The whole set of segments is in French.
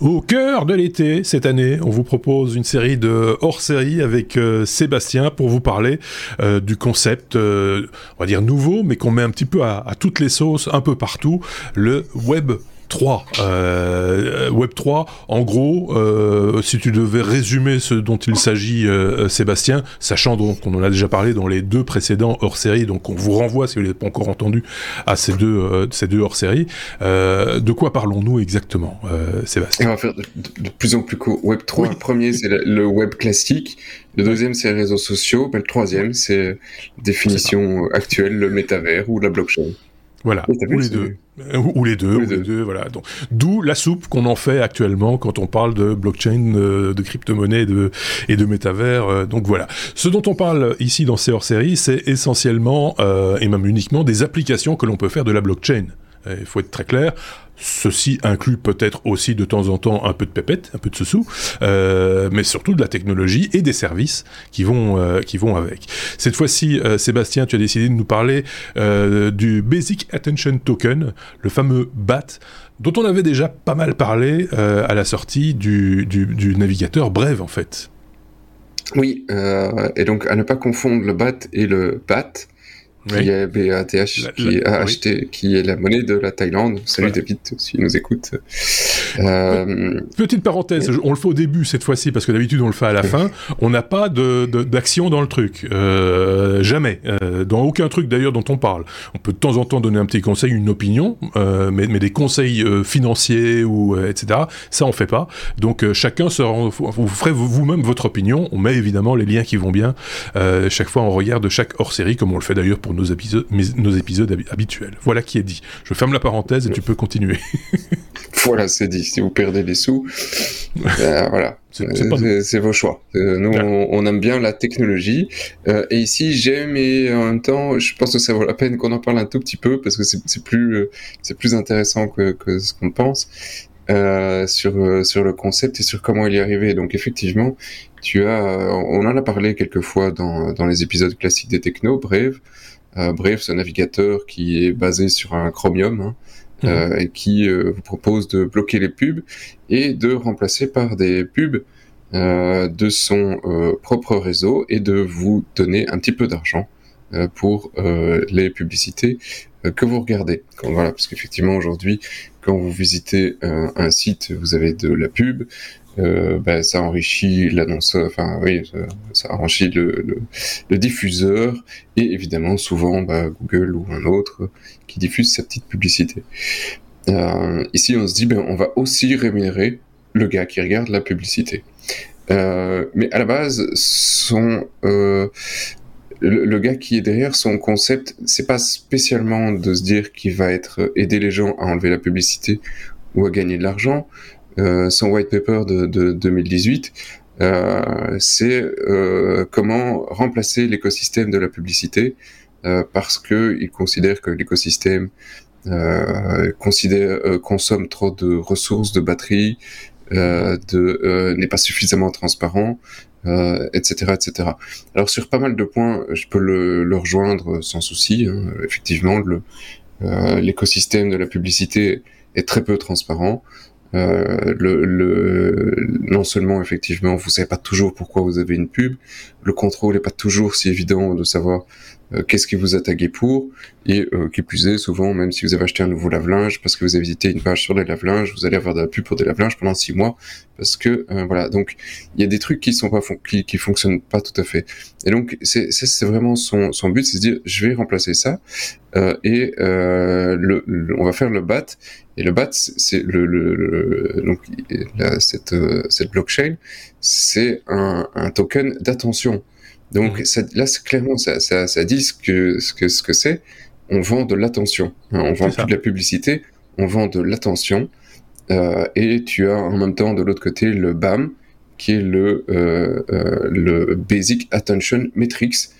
Au cœur de l'été, cette année, on vous propose une série de hors-série avec euh, Sébastien pour vous parler euh, du concept, euh, on va dire nouveau, mais qu'on met un petit peu à, à, toutes les sauces, un peu partout, le Web 3. Euh, Web 3, en gros, euh, si tu devais résumer ce dont il s'agit, euh, Sébastien, sachant donc qu'on en a déjà parlé dans les deux précédents hors-série, donc on vous renvoie, si vous n'avez pas encore entendu, à ces deux, ces deux hors-série. De quoi parlons-nous exactement, Sébastien? On va faire de, de, de, plus en plus court. Web 3, oui. le premier, c'est le, le, web classique. Le deuxième, c'est les réseaux sociaux. Ben, le troisième, c'est définition actuelle, le métavers ou la blockchain. Voilà, ou les deux. Ou les deux, ou les deux, voilà. Donc, d'où la soupe qu'on en fait actuellement quand on parle de blockchain, euh, de crypto-monnaie de, et de métavers. Euh, donc voilà. Ce dont on parle ici dans ces hors-séries, c'est essentiellement, euh, et même uniquement, des applications que l'on peut faire de la blockchain. Il faut être très clair. Ceci inclut peut-être aussi de temps en temps un peu de pépette, un peu de sous euh, mais surtout de la technologie et des services qui vont, euh, avec. Cette fois-ci, euh, Sébastien, tu as décidé de nous parler euh, du Basic Attention Token, le fameux BAT, dont on avait déjà pas mal parlé euh, à la sortie du, navigateur Brave, en fait. Oui, euh, et donc à ne pas confondre le BAT et le BAT qui oui. est BATH, qui est AHT, oui. qui est la monnaie de la Thaïlande. Salut voilà. David, s'il nous écoute. Euh... Petite parenthèse, on le fait au début cette fois-ci, parce que d'habitude on le fait à la fin. On n'a pas d'action de, de, dans le truc. Euh, jamais. Euh, dans aucun truc d'ailleurs dont on parle. On peut de temps en temps donner un petit conseil, une opinion, euh, mais, mais, des conseils euh, financiers ou etc., ça on fait pas. Donc chacun se rend, vous ferez vous-même votre opinion. On met évidemment les liens qui vont bien. chaque fois on regarde chaque hors-série, comme on le fait d'ailleurs pour nos épisodes, nos épisodes habituels. Voilà qui est dit. Je ferme la parenthèse et tu peux continuer. voilà, c'est dit. Si vous perdez des sous, euh, voilà, c'est vos choix. Euh, nous, on, on, aime bien la technologie. Euh, et ici, j'aime et en même temps, je pense que ça vaut la peine qu'on en parle un tout petit peu parce que c'est plus, c'est plus intéressant que, que ce qu'on pense. Euh, sur sur le concept et sur comment il y arriver. Donc effectivement, tu as, on en a parlé quelques fois dans dans les épisodes classiques des technos. Brave, euh, c'est un navigateur qui est basé sur un Chromium. Hein, mmh. euh, et qui euh, vous propose de bloquer les pubs et de remplacer par des pubs euh, de son euh, propre réseau et de vous donner un petit peu d'argent euh, pour les publicités que vous regardez. Quand, voilà, parce qu'effectivement aujourd'hui, quand vous visitez un site, vous avez de la pub, euh, ben, ça enrichit l'annonceur, enfin oui, ça, enrichit le, diffuseur et évidemment souvent bah, Google ou un autre qui diffuse sa petite publicité. Euh, ici, on se dit, ben, on va aussi rémunérer le gars qui regarde la publicité. Euh, mais à la base, son le, le, gars qui est derrière son concept, c'est pas spécialement de se dire qu'il va être aider les gens à enlever la publicité ou à gagner de l'argent, euh, son white paper de, de 2018, euh, c'est euh, comment remplacer l'écosystème de la publicité parce que il considère que l'écosystème considère consomme trop de ressources de batterie, de n'est pas suffisamment transparent, euh, etc., etc. Alors sur pas mal de points, je peux le, le rejoindre sans souci. Hein. Effectivement, l'écosystème euh, de la publicité est très peu transparent. Euh, le, le, non seulement effectivement vous savez pas toujours pourquoi vous avez une pub, le contrôle n'est pas toujours si évident de savoir euh, qu'est-ce qui vous a tagué pour, et euh, qui plus est, souvent, même si vous avez acheté un nouveau lave-linge, parce que vous avez visité une page sur les lave-linges, vous allez avoir de la pub pour des lave-linges pendant six mois, parce que, euh, voilà, donc, il y a des trucs qui sont pas, qui, qui fonctionnent pas tout à fait. Et donc, c'est, c'est vraiment son, son but, c'est de dire, je vais remplacer ça, euh, et le, le, on va faire le BAT, et le BAT, c'est le, le, le, donc, la, cette, cette blockchain, c'est un, un token d'attention. Donc mmh. ça, là, clairement, ça, ça, ça, dit ce que ce que ce que c'est. On vend de l'attention. Hein, on vend plus de la publicité. On vend de l'attention. Euh, et tu as en même temps de l'autre côté le BAM, qui est le euh, euh, le Basic Attention Metrics,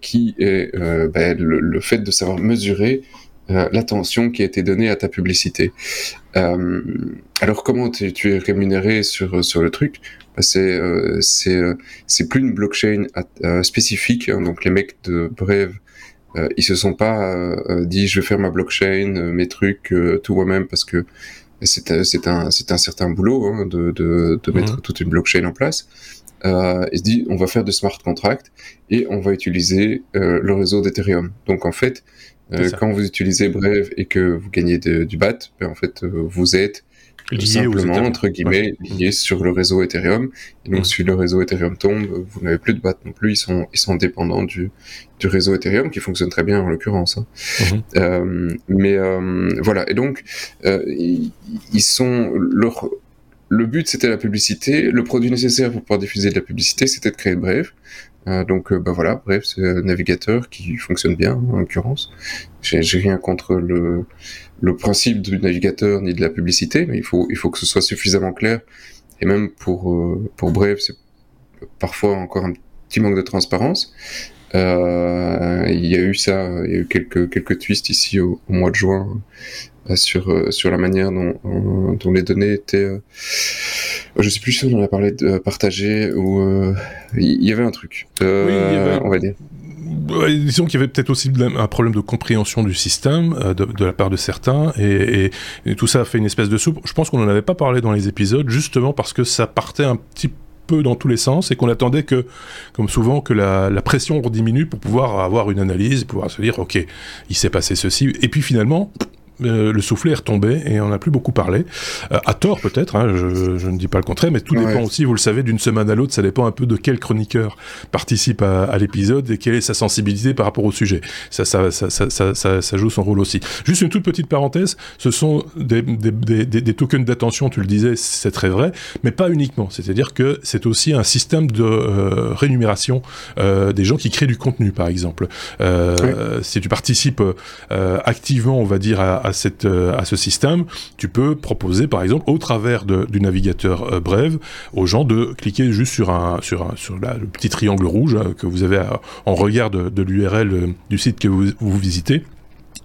qui est ben, le, le, fait de savoir mesurer euh, l'attention qui a été donnée à ta publicité. alors comment tu es rémunéré sur sur le truc? C'est euh, c'est euh, c'est plus une blockchain euh, spécifique. Hein, donc les mecs de Brave, ils se sont pas dit je vais faire ma blockchain, mes trucs tout moi-même parce que c'est un, un certain boulot hein, de, de, de, mettre mhm. toute une blockchain en place. Euh, il se dit on va faire de smart contracts et on va utiliser euh, le réseau d'Ethereum. Donc en fait, euh, quand vous utilisez Brave et que vous gagnez du BAT, ben, en fait euh, vous êtes simplement entre guillemets lié sur le réseau Ethereum. Et donc mm. si le réseau Ethereum tombe, vous n'avez plus de BAT non plus. Ils sont ils sont dépendants du du réseau Ethereum qui fonctionne très bien en l'occurrence. Hein. Mm-hmm. Euh, mais voilà. Et donc ils, ils sont leur le but c'était la publicité. Le produit nécessaire pour pouvoir diffuser de la publicité, c'était de créer Brave. Euh, donc euh, bah voilà, Brave c'est un navigateur qui fonctionne bien en l'occurrence. J'ai rien contre le, le principe du navigateur ni de la publicité, mais il faut il faut que ce soit suffisamment clair. Et même pour euh, pour Brave, c'est parfois encore un petit manque de transparence. Euh, il y a eu ça, il y a eu quelques quelques twists ici au, mois de juin sur, sur la manière dont, dont les données étaient. Euh, je sais plus si on en a parlé de partager ou il y avait un truc. oui, il y avait... on va dire. disons qu'il y avait peut-être aussi un problème de compréhension du système de, de, la part de certains, et, et, tout ça a fait une espèce de soupe. Je pense qu'on n'en avait pas parlé dans les épisodes, justement parce que ça partait un petit peu dans tous les sens et qu'on attendait que, comme souvent, que la, la pression diminue pour pouvoir avoir une analyse, pouvoir se dire, ok, il s'est passé ceci, et puis finalement, euh, le soufflet est retombé et on n'a plus beaucoup parlé. Euh, à tort peut-être, hein, je, ne dis pas le contraire, mais tout dépend aussi, vous le savez, d'une semaine à l'autre, ça dépend un peu de quel chroniqueur participe à, l'épisode et quelle est sa sensibilité par rapport au sujet. Ça ça, ça, ça, ça, joue son rôle aussi. Juste une toute petite parenthèse, ce sont des, des, des, des tokens d'attention, tu le disais, c'est très vrai, mais pas uniquement. C'est-à-dire que c'est aussi un système de euh, rémunération des gens qui créent du contenu, par exemple. Si tu participes activement, on va dire, à à, cette, euh, à ce système, tu peux proposer, par exemple, au travers du navigateur euh, Brave, aux gens de cliquer juste sur, un, sur, un, sur le petit triangle rouge hein, que vous avez en regard de, l'URL euh, du site que vous visitez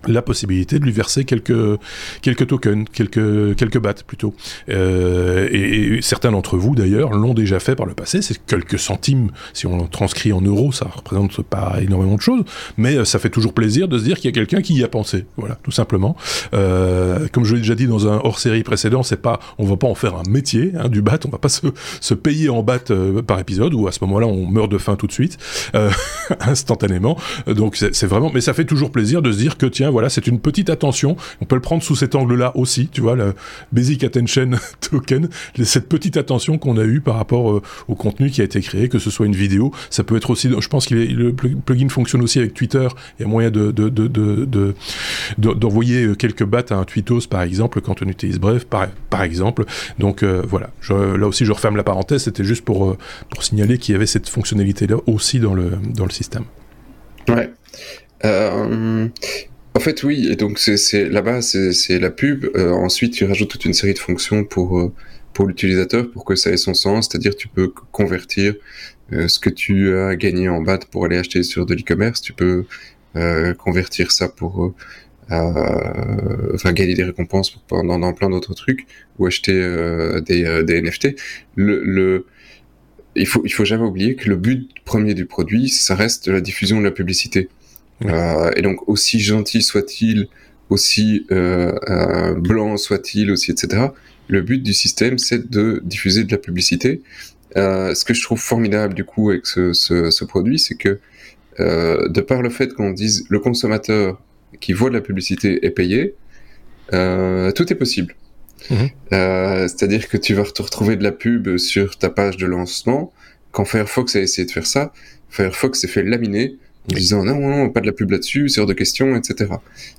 la possibilité de lui verser quelques quelques tokens, quelques quelques plutôt. Euh, et, certains d'entre vous d'ailleurs l'ont déjà fait par le passé. C'est quelques centimes si on transcrit en euros, ça représente pas énormément de choses, mais euh, ça fait toujours plaisir de se dire qu'il y a quelqu'un qui y a pensé. Voilà, tout simplement. Euh, comme je l'ai déjà dit dans un hors-série précédent, c'est pas, on va pas en faire un métier hein, du bat. On va pas se, se payer en bat par épisode ou à ce moment-là on meurt de faim tout de suite instantanément. Donc c'est vraiment, mais ça fait toujours plaisir de se dire que tiens voilà, c'est une petite attention. On peut le prendre sous cet angle-là aussi, tu vois, le Basic Attention Token, cette petite attention qu'on a eue par rapport euh, au contenu qui a été créé, que ce soit une vidéo, ça peut être aussi, je pense que le plugin fonctionne aussi avec Twitter, il y a moyen de, d'envoyer euh, quelques battes à un tweetos, par exemple, quand on utilise Bref, par, exemple. Donc euh, voilà, là aussi je referme la parenthèse, c'était juste pour, pour signaler qu'il y avait cette fonctionnalité-là aussi dans le, dans le système. Ouais. En fait, oui, et donc c'est là-bas, c'est la pub. Euh, ensuite, tu rajoutes toute une série de fonctions pour euh, pour l'utilisateur pour que ça ait son sens, c'est-à-dire tu peux convertir euh, ce que tu as gagné en BAT pour aller acheter sur de l'e-commerce, tu peux convertir ça pour enfin gagner des récompenses pour, dans, dans plein d'autres trucs ou acheter des, des NFT. Le, le il faut il faut jamais oublier que le but premier du produit, ça reste la diffusion de la publicité. Euh, et donc aussi gentil soit-il, aussi euh, euh, blanc soit-il, aussi etc. Le but du système, c'est de diffuser de la publicité. ce que je trouve formidable du coup avec ce, ce, ce produit, c'est que de par le fait qu'on dise le consommateur qui voit de la publicité est payé, tout est possible. Mhm. C'est-à-dire que tu vas te retrouver de la pub sur ta page de lancement. Quand Firefox a essayé de faire ça, Firefox s'est fait laminer en disant non, non, pas de la pub là-dessus, c'est hors de question, etc.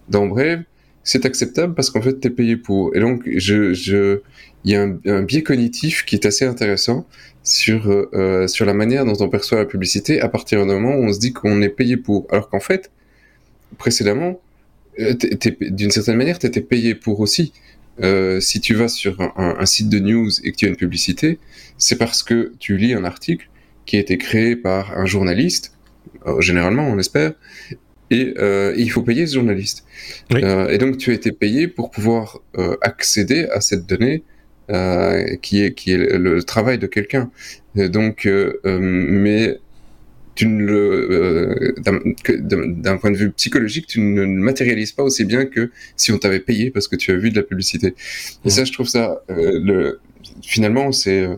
Dans Brave, c'est acceptable parce qu'en fait, tu es payé pour. Et donc, je, je, il y a un, biais cognitif qui est assez intéressant sur, euh, sur la manière dont on perçoit la publicité à partir du moment où on se dit qu'on est payé pour. Alors qu'en fait, précédemment, euh, d'une certaine manière, tu étais payé pour aussi. Euh, si tu vas sur un, un, site de news et que tu as une publicité, c'est parce que tu lis un article qui a été créé par un journaliste euh, généralement on espère, et, euh, il faut payer ce journaliste. Euh, et donc tu as été payé pour pouvoir accéder à cette donnée qui est qui est le, travail de quelqu'un. Donc, mais tu ne le, d'un point de vue psychologique, tu ne le matérialises pas aussi bien que si on t'avait payé parce que tu as vu de la publicité. Et ça, je trouve ça, le, finalement, c'est,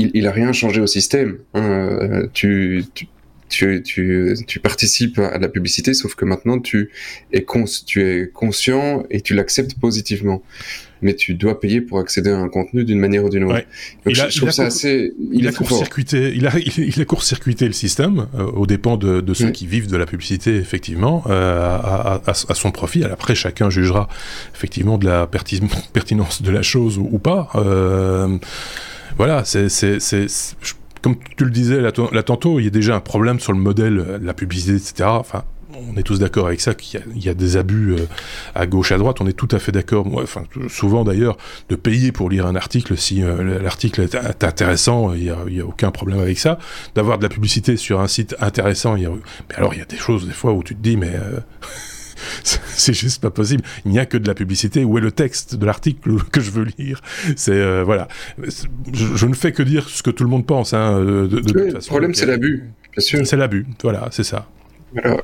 il, il a rien changé au système. Hein. tu, tu tu, tu, tu, participes à la publicité, sauf que maintenant tu es, tu es conscient et tu l'acceptes positivement. Mais tu dois payer pour accéder à un contenu d'une manière ou d'une autre. il a, je, trouve ça assez. Il, a court-circuité. Il a, il, a court-circuité le système euh, aux dépens de, de ceux qui vivent de la publicité, effectivement, euh, à, à, à, son profit. Après, chacun jugera effectivement de la pertinence de la chose ou, pas. Euh, voilà, c'est, comme tu le disais là, tantôt, il y a déjà un problème sur le modèle de la publicité, etc. Enfin, on est tous d'accord avec ça, qu'il y, a des abus euh, à gauche, à droite. On est tout à fait d'accord. Enfin, souvent d'ailleurs, de payer pour lire un article si euh, l'article est intéressant, il n'y a, aucun problème avec ça. D'avoir de la publicité sur un site intéressant, il y a... mais alors il y a des choses des fois où tu te dis, mais euh, c'est juste pas possible. Il n'y a que de la publicité. Où est le texte de l'article que je veux lire? C'est euh, voilà. Je, ne fais que dire ce que tout le monde pense. Hein, de, Le problème, c'est l'abus, bien sûr. C'est l'abus. Voilà, c'est ça.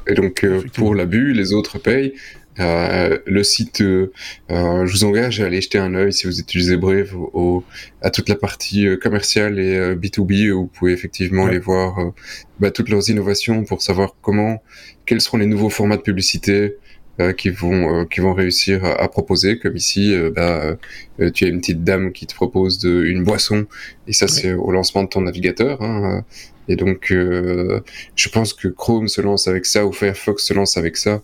Et donc euh, pour l'abus, les autres payent. Euh, le site, je vous engage à aller jeter un œil si vous utilisez Brave au, à toute la partie commerciale et B2B. Où vous pouvez effectivement aller voir bah, toutes leurs innovations pour savoir comment, quels seront les nouveaux formats de publicité, qui vont euh, qui vont réussir à, proposer. Comme ici euh, bah, tu as une petite dame qui te propose de, une boisson et ça c'est au lancement de ton navigateur hein, et donc je pense que Chrome se lance avec ça ou Firefox se lance avec ça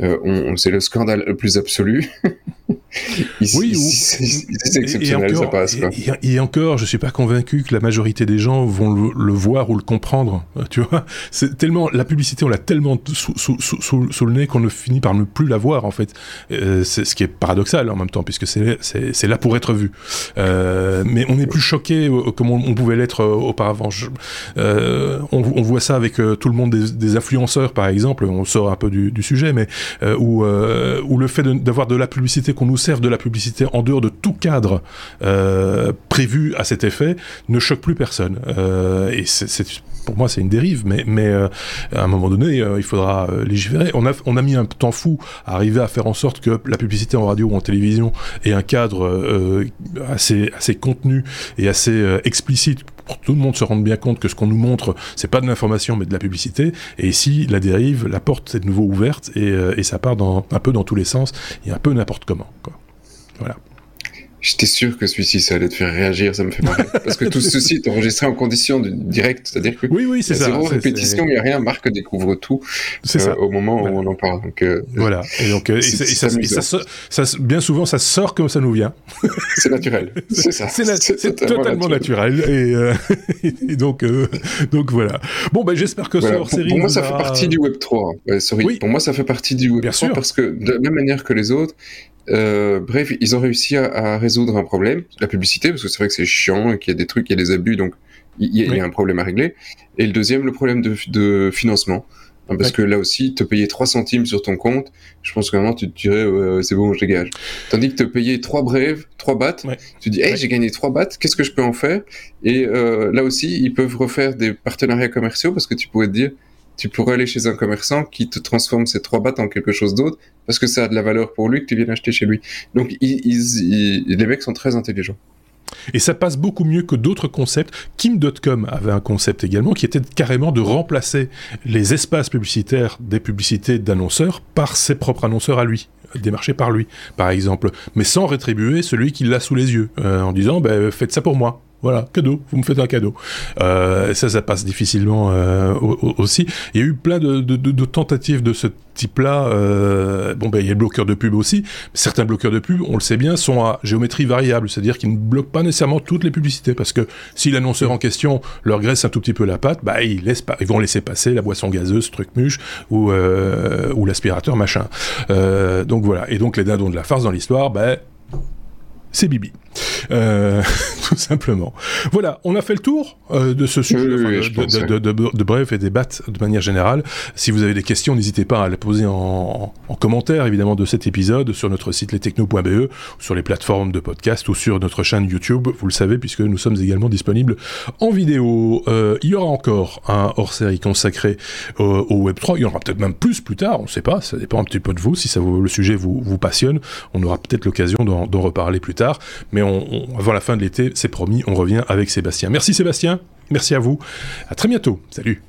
on, c'est le scandale le plus absolu oui, c'est exceptionnel, ça passe. Et, encore, je suis pas convaincu que la majorité des gens vont le, voir ou le comprendre. Euh, tu vois, c'est tellement la publicité, on l'a tellement sous, sous, sous, sous, le nez qu'on ne finit par ne plus la voir en fait. Euh, c'est ce qui est paradoxal en même temps, puisque c'est là pour être vu. Euh, mais on n'est plus choqué comme on, pouvait l'être auparavant. on, on, voit ça avec tout le monde des, influenceurs, par exemple. On sort un peu du, sujet, mais où, le fait d'avoir de, la publicité qu'on nous sert de la publicité en dehors de tout cadre euh, prévu à cet effet ne choque plus personne. Euh, et c'est pour moi, c'est une dérive, mais, mais euh, à un moment donné, il faudra légiférer. On a, on a mis un temps fou à arriver à faire en sorte que la publicité en radio ou en télévision ait un cadre assez, assez contenu et assez explicite pour que tout le monde se rende bien compte que ce qu'on nous montre, c'est pas de l'information, mais de la publicité. Et ici, la dérive, la porte est de nouveau ouverte et, et ça part dans, un peu dans tous les sens et un peu n'importe comment. Voilà. J'étais sûr que celui-ci, ça allait te faire réagir, ça me fait marrer. Parce que tout ceci est enregistré en condition de direct, c'est-à-dire que oui, oui, c'est ça. Zéro répétition, il n'y a rien. Marc découvre tout euh, ça. au moment où on en parle. Donc, euh, voilà. Et donc, euh, ça, bien souvent, ça sort comme ça nous vient. c'est naturel. C'est ça. C'est totalement, naturel. Et, donc, donc voilà. Bon, ben j'espère que voilà. série. Pour moi, ça fait partie du Web 3. sorry. Pour moi, ça fait partie du Web 3 parce que de la même manière que les autres, euh, bref, ils ont réussi à, résoudre un problème, la publicité, parce que c'est vrai que c'est chiant et qu'il y a des trucs, il y a des abus, donc il y, a un problème à régler. Et le deuxième, le problème de, financement. Hein, parce que là aussi, te payer 3 centimes sur ton compte, je pense que vraiment tu te dirais, c'est bon, je dégage. Tandis que te payer 3 brèves, 3 bahts, tu dis, hey, j'ai gagné 3 bahts, qu'est-ce que je peux en faire? Et euh, là aussi, ils peuvent refaire des partenariats commerciaux parce que tu pourrais te dire, tu pourrais aller chez un commerçant qui te transforme ces trois bahts en quelque chose d'autre parce que ça a de la valeur pour lui que tu viennes acheter chez lui. Donc les mecs sont très intelligents. Et ça passe beaucoup mieux que d'autres concepts. Kim.com avait un concept également qui était carrément de remplacer les espaces publicitaires des publicités d'annonceurs par ses propres annonceurs à lui démarchés par lui, par exemple, mais sans rétribuer celui qui l'a sous les yeux, euh, en disant ben, faites ça pour moi. Voilà, cadeau, vous me faites un cadeau. Euh, ça, ça passe difficilement euh, aussi. Il y a eu plein de, tentatives de ce type-là. Euh, bon, ben, il y a le bloqueur de pub aussi. Certains bloqueurs de pub, on le sait bien, sont à géométrie variable, c'est-à-dire qu'ils ne bloquent pas nécessairement toutes les publicités, parce que si l'annonceur en question leur graisse un tout petit peu la patte, bah, ils, laissent pas, ils vont laisser passer la boisson gazeuse, truc muche, ou, l'aspirateur machin. Donc voilà. Et donc les dindons de la farce dans l'histoire, ben, c'est Bibi. tout simplement. Voilà, on a fait le tour de ce sujet, de, bref et des battes de manière générale. Si vous avez des questions, n'hésitez pas à les poser en, en, commentaire, évidemment, de cet épisode sur notre site lestechno.be, sur les plateformes de podcast ou sur notre chaîne YouTube. Vous le savez, puisque nous sommes également disponibles en vidéo. il y aura encore un hors-série consacré au Web3. Il y en aura peut-être même plus plus tard, on ne sait pas. Ça dépend un petit peu de vous. Si ça vous, le sujet vous, vous passionne, on aura peut-être l'occasion d'en reparler plus tard. Mais avant la fin de l'été, c'est promis, on revient avec Sébastien. Merci Sébastien. Merci à vous. À très bientôt. Salut.